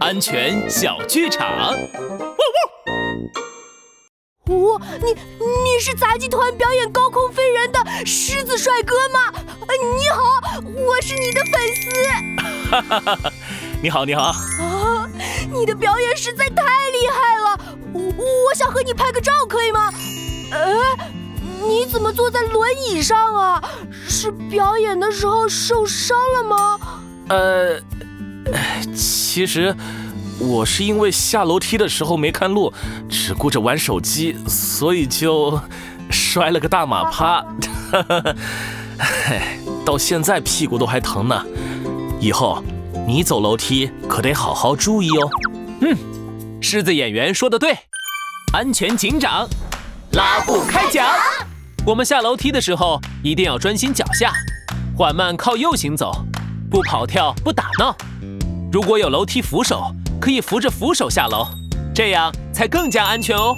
安全小剧场。哦，你你是杂技团表演高空飞人的狮子帅哥吗？呃，你好，我是你的粉丝。哈哈哈哈你好，你好。啊，你的表演实在太厉害了，我我想和你拍个照，可以吗？呃，你怎么坐在轮椅上啊？是表演的时候受伤了吗？呃，其实。我是因为下楼梯的时候没看路，只顾着玩手机，所以就摔了个大马趴。到现在屁股都还疼呢。以后你走楼梯可得好好注意哦。嗯，狮子演员说的对，安全警长拉布开讲。我们下楼梯的时候一定要专心脚下，缓慢靠右行走，不跑跳，不打闹。如果有楼梯扶手。可以扶着扶手下楼，这样才更加安全哦。